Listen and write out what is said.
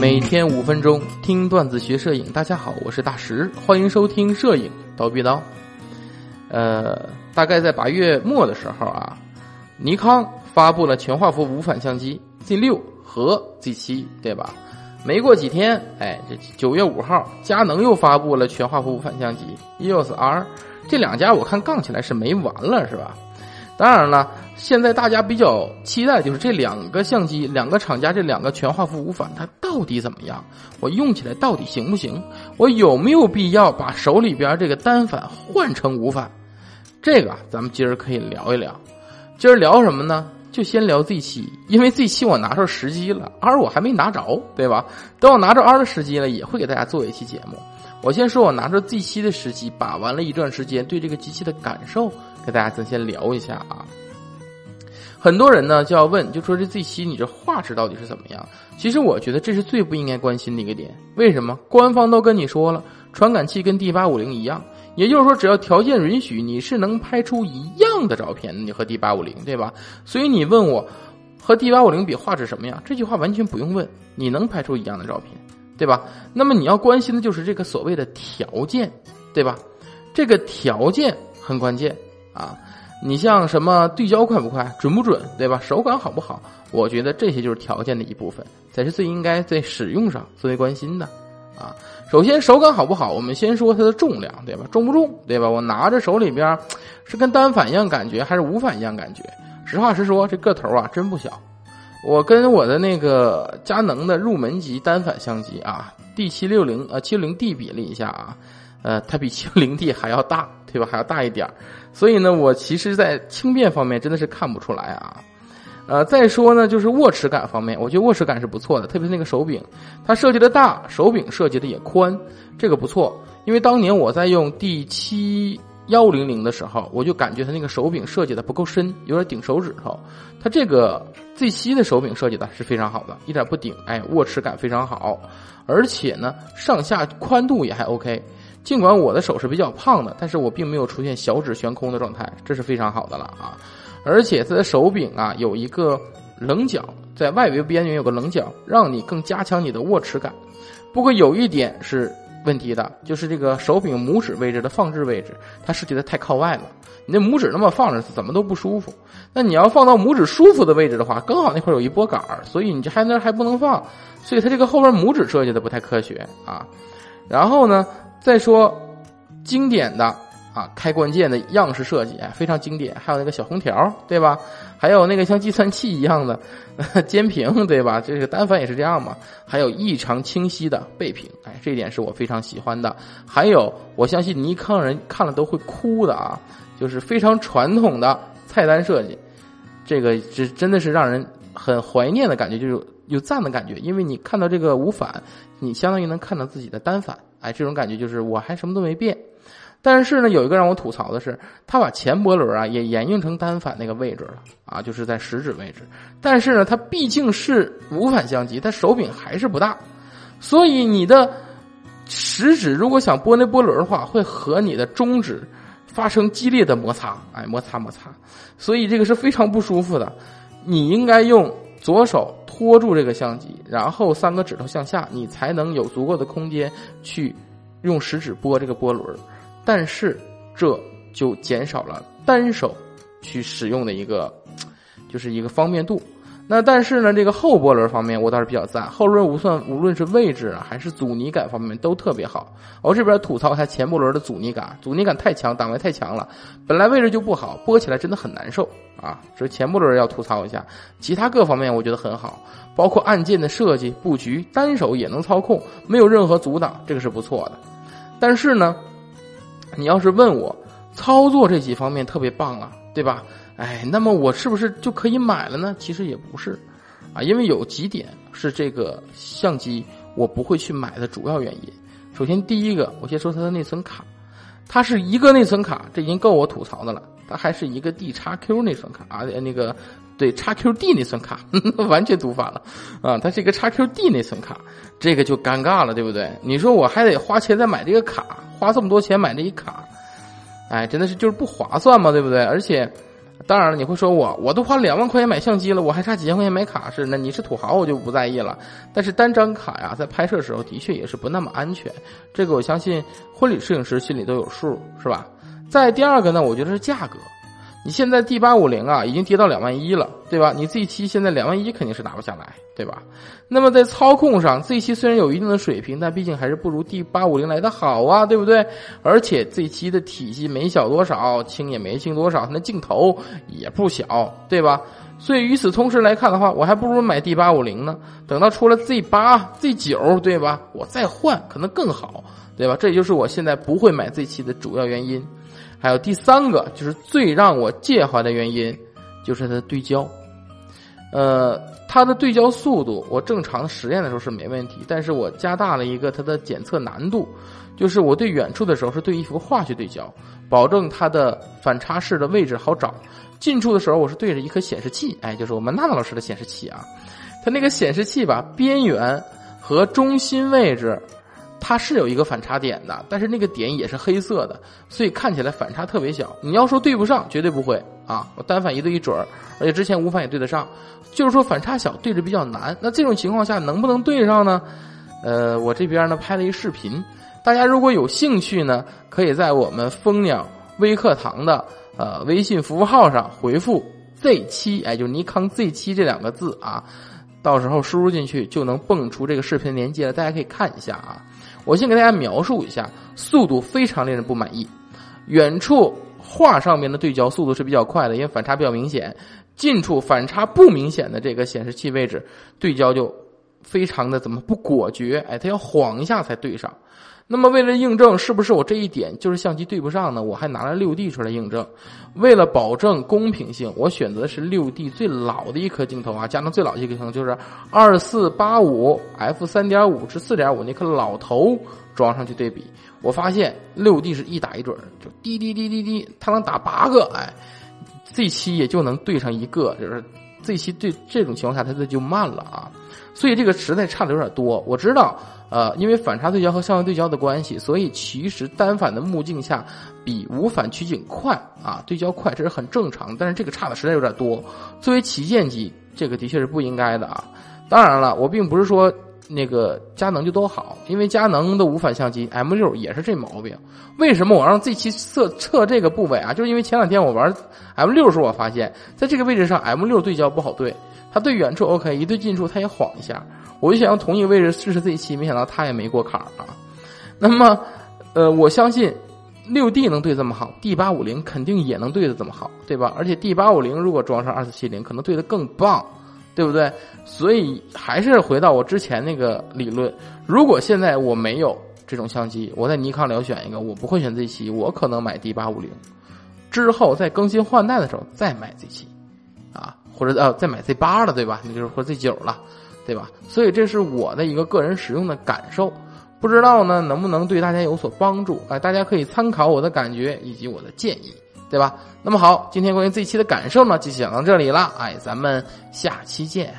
每天五分钟听段子学摄影，大家好，我是大石，欢迎收听摄影刀逼刀。呃，大概在八月末的时候啊，尼康发布了全画幅无反相机 Z 六和 Z 七，对吧？没过几天，哎，这九月五号，佳能又发布了全画幅无反相机 EOS R。这两家我看杠起来是没完了，是吧？当然了，现在大家比较期待就是这两个相机，两个厂家这两个全画幅无反，它到底怎么样？我用起来到底行不行？我有没有必要把手里边这个单反换成无反？这个咱们今儿可以聊一聊。今儿聊什么呢？就先聊 Z 七，因为 Z 七我拿着时机了，R 我还没拿着，对吧？等我拿着 R 的时机了，也会给大家做一期节目。我先说我拿着 Z 七的时机，把玩了一段时间，对这个机器的感受。大家咱先聊一下啊，很多人呢就要问，就说这 Z 七你这画质到底是怎么样？其实我觉得这是最不应该关心的一个点。为什么？官方都跟你说了，传感器跟 D 八五零一样，也就是说只要条件允许，你是能拍出一样的照片，你和 D 八五零对吧？所以你问我和 D 八五零比画质什么样？这句话完全不用问，你能拍出一样的照片，对吧？那么你要关心的就是这个所谓的条件，对吧？这个条件很关键。啊，你像什么对焦快不快，准不准，对吧？手感好不好？我觉得这些就是条件的一部分，才是最应该在使用上最为关心的。啊，首先手感好不好，我们先说它的重量，对吧？重不重，对吧？我拿着手里边是跟单反一样感觉，还是无反一样感觉？实话实说，这个头啊真不小。我跟我的那个佳能的入门级单反相机啊，D 七六零呃七六零 D 比了一下啊，呃，它比七六零 D 还要大。对吧？还要大一点所以呢，我其实，在轻便方面真的是看不出来啊。呃，再说呢，就是握持感方面，我觉得握持感是不错的，特别是那个手柄，它设计的大，手柄设计的也宽，这个不错。因为当年我在用 D 七幺零零的时候，我就感觉它那个手柄设计的不够深，有点顶手指头。它这个 Z 七的手柄设计的是非常好的，一点不顶，哎，握持感非常好，而且呢，上下宽度也还 OK。尽管我的手是比较胖的，但是我并没有出现小指悬空的状态，这是非常好的了啊！而且它的手柄啊有一个棱角，在外围边缘有个棱角，让你更加强你的握持感。不过有一点是问题的，就是这个手柄拇指位置的放置位置，它设计的太靠外了，你那拇指那么放着怎么都不舒服。那你要放到拇指舒服的位置的话，刚好那块有一拨杆儿，所以你这还那还不能放，所以它这个后边拇指设计的不太科学啊。然后呢？再说，经典的啊，开关键的样式设计非常经典，还有那个小红条，对吧？还有那个像计算器一样的 肩屏，对吧？这个单反也是这样嘛。还有异常清晰的背屏，哎，这一点是我非常喜欢的。还有，我相信尼康人看了都会哭的啊，就是非常传统的菜单设计，这个是真的是让人很怀念的感觉，就是有赞的感觉，因为你看到这个无反，你相当于能看到自己的单反。哎，这种感觉就是我还什么都没变，但是呢，有一个让我吐槽的是，他把前波轮啊也沿用成单反那个位置了啊，就是在食指位置。但是呢，它毕竟是无反相机，它手柄还是不大，所以你的食指如果想拨那波轮的话，会和你的中指发生激烈的摩擦，哎，摩擦摩擦，所以这个是非常不舒服的。你应该用左手。托住这个相机，然后三个指头向下，你才能有足够的空间去用食指拨这个波轮。但是这就减少了单手去使用的一个，就是一个方便度。那但是呢，这个后波轮方面我倒是比较赞，后轮无算无论是位置啊还是阻尼感方面都特别好。我这边吐槽一下前波轮的阻尼感，阻尼感太强，档位太强了，本来位置就不好，拨起来真的很难受啊。这是前波轮要吐槽一下，其他各方面我觉得很好，包括按键的设计布局，单手也能操控，没有任何阻挡，这个是不错的。但是呢，你要是问我操作这几方面特别棒啊，对吧？哎，那么我是不是就可以买了呢？其实也不是，啊，因为有几点是这个相机我不会去买的主要原因。首先，第一个，我先说它的内存卡，它是一个内存卡，这已经够我吐槽的了。它还是一个 D 叉 Q 内存卡啊，那个对叉 QD 内存卡，完全读反了啊，它是一个叉 QD 内存卡，这个就尴尬了，对不对？你说我还得花钱再买这个卡，花这么多钱买这一卡，哎，真的是就是不划算嘛，对不对？而且。当然了，你会说我我都花两万块钱买相机了，我还差几千块钱买卡是，那你是土豪，我就不在意了。但是单张卡呀，在拍摄时候的确也是不那么安全，这个我相信婚礼摄影师心里都有数，是吧？再第二个呢，我觉得是价格。你现在 D 八五零啊，已经跌到两万一了，对吧？你 Z 七现在两万一肯定是拿不下来，对吧？那么在操控上，Z 七虽然有一定的水平，但毕竟还是不如 D 八五零来的好啊，对不对？而且 Z 七的体积没小多少，轻也没轻多少，那镜头也不小，对吧？所以与此同时来看的话，我还不如买 D 八五零呢。等到出了 Z 八、Z 九，对吧？我再换可能更好，对吧？这也就是我现在不会买 Z 七的主要原因。还有第三个，就是最让我介怀的原因，就是它的对焦。呃，它的对焦速度，我正常实验的时候是没问题，但是我加大了一个它的检测难度，就是我对远处的时候是对一幅画去对焦，保证它的反差式的位置好找；近处的时候我是对着一颗显示器，哎，就是我们娜娜老师的显示器啊，它那个显示器吧，边缘和中心位置。它是有一个反差点的，但是那个点也是黑色的，所以看起来反差特别小。你要说对不上，绝对不会啊！我单反一对一准儿，而且之前无反也对得上，就是说反差小，对着比较难。那这种情况下能不能对上呢？呃，我这边呢拍了一视频，大家如果有兴趣呢，可以在我们蜂鸟微课堂的呃微信服务号上回复 Z 七，哎，就尼康 Z 七这两个字啊，到时候输入进去就能蹦出这个视频连接了，大家可以看一下啊。我先给大家描述一下，速度非常令人不满意。远处画上面的对焦速度是比较快的，因为反差比较明显；近处反差不明显的这个显示器位置，对焦就非常的怎么不果决？哎，它要晃一下才对上。那么，为了印证是不是我这一点就是相机对不上呢？我还拿了六 D 出来印证。为了保证公平性，我选择的是六 D 最老的一颗镜头啊，佳能最老的一颗镜头就是二四八五 f 三点五至四点五那颗老头装上去对比，我发现六 D 是一打一准，就滴滴滴滴滴，它能打八个，哎，Z 七也就能对上一个，就是 Z 七对这种情况下它这就慢了啊，所以这个实在差的有点多。我知道。呃，因为反差对焦和相位对焦的关系，所以其实单反的目镜下比无反取景快啊，对焦快这是很正常。但是这个差的实在有点多。作为旗舰机，这个的确是不应该的啊。当然了，我并不是说那个佳能就都好，因为佳能的无反相机 M 六也是这毛病。为什么我让这期测测这个部位啊？就是因为前两天我玩 M 六时候，我发现在这个位置上 M 六对焦不好对，它对远处 OK，一对近处它也晃一下。我就想用同一个位置试试 Z 七，没想到它也没过坎儿啊。那么，呃，我相信六 D 能对这么好，D 八五零肯定也能对的这么好，对吧？而且 D 八五零如果装上二四七零，可能对的更棒，对不对？所以还是回到我之前那个理论，如果现在我没有这种相机，我在尼康里要选一个，我不会选 Z 七，我可能买 D 八五零，之后在更新换代的时候再买 Z 七，啊，或者呃再买 Z 八了，对吧？那就是或 Z 九了。对吧？所以这是我的一个个人使用的感受，不知道呢能不能对大家有所帮助？哎，大家可以参考我的感觉以及我的建议，对吧？那么好，今天关于这一期的感受呢，就讲到这里了。哎，咱们下期见。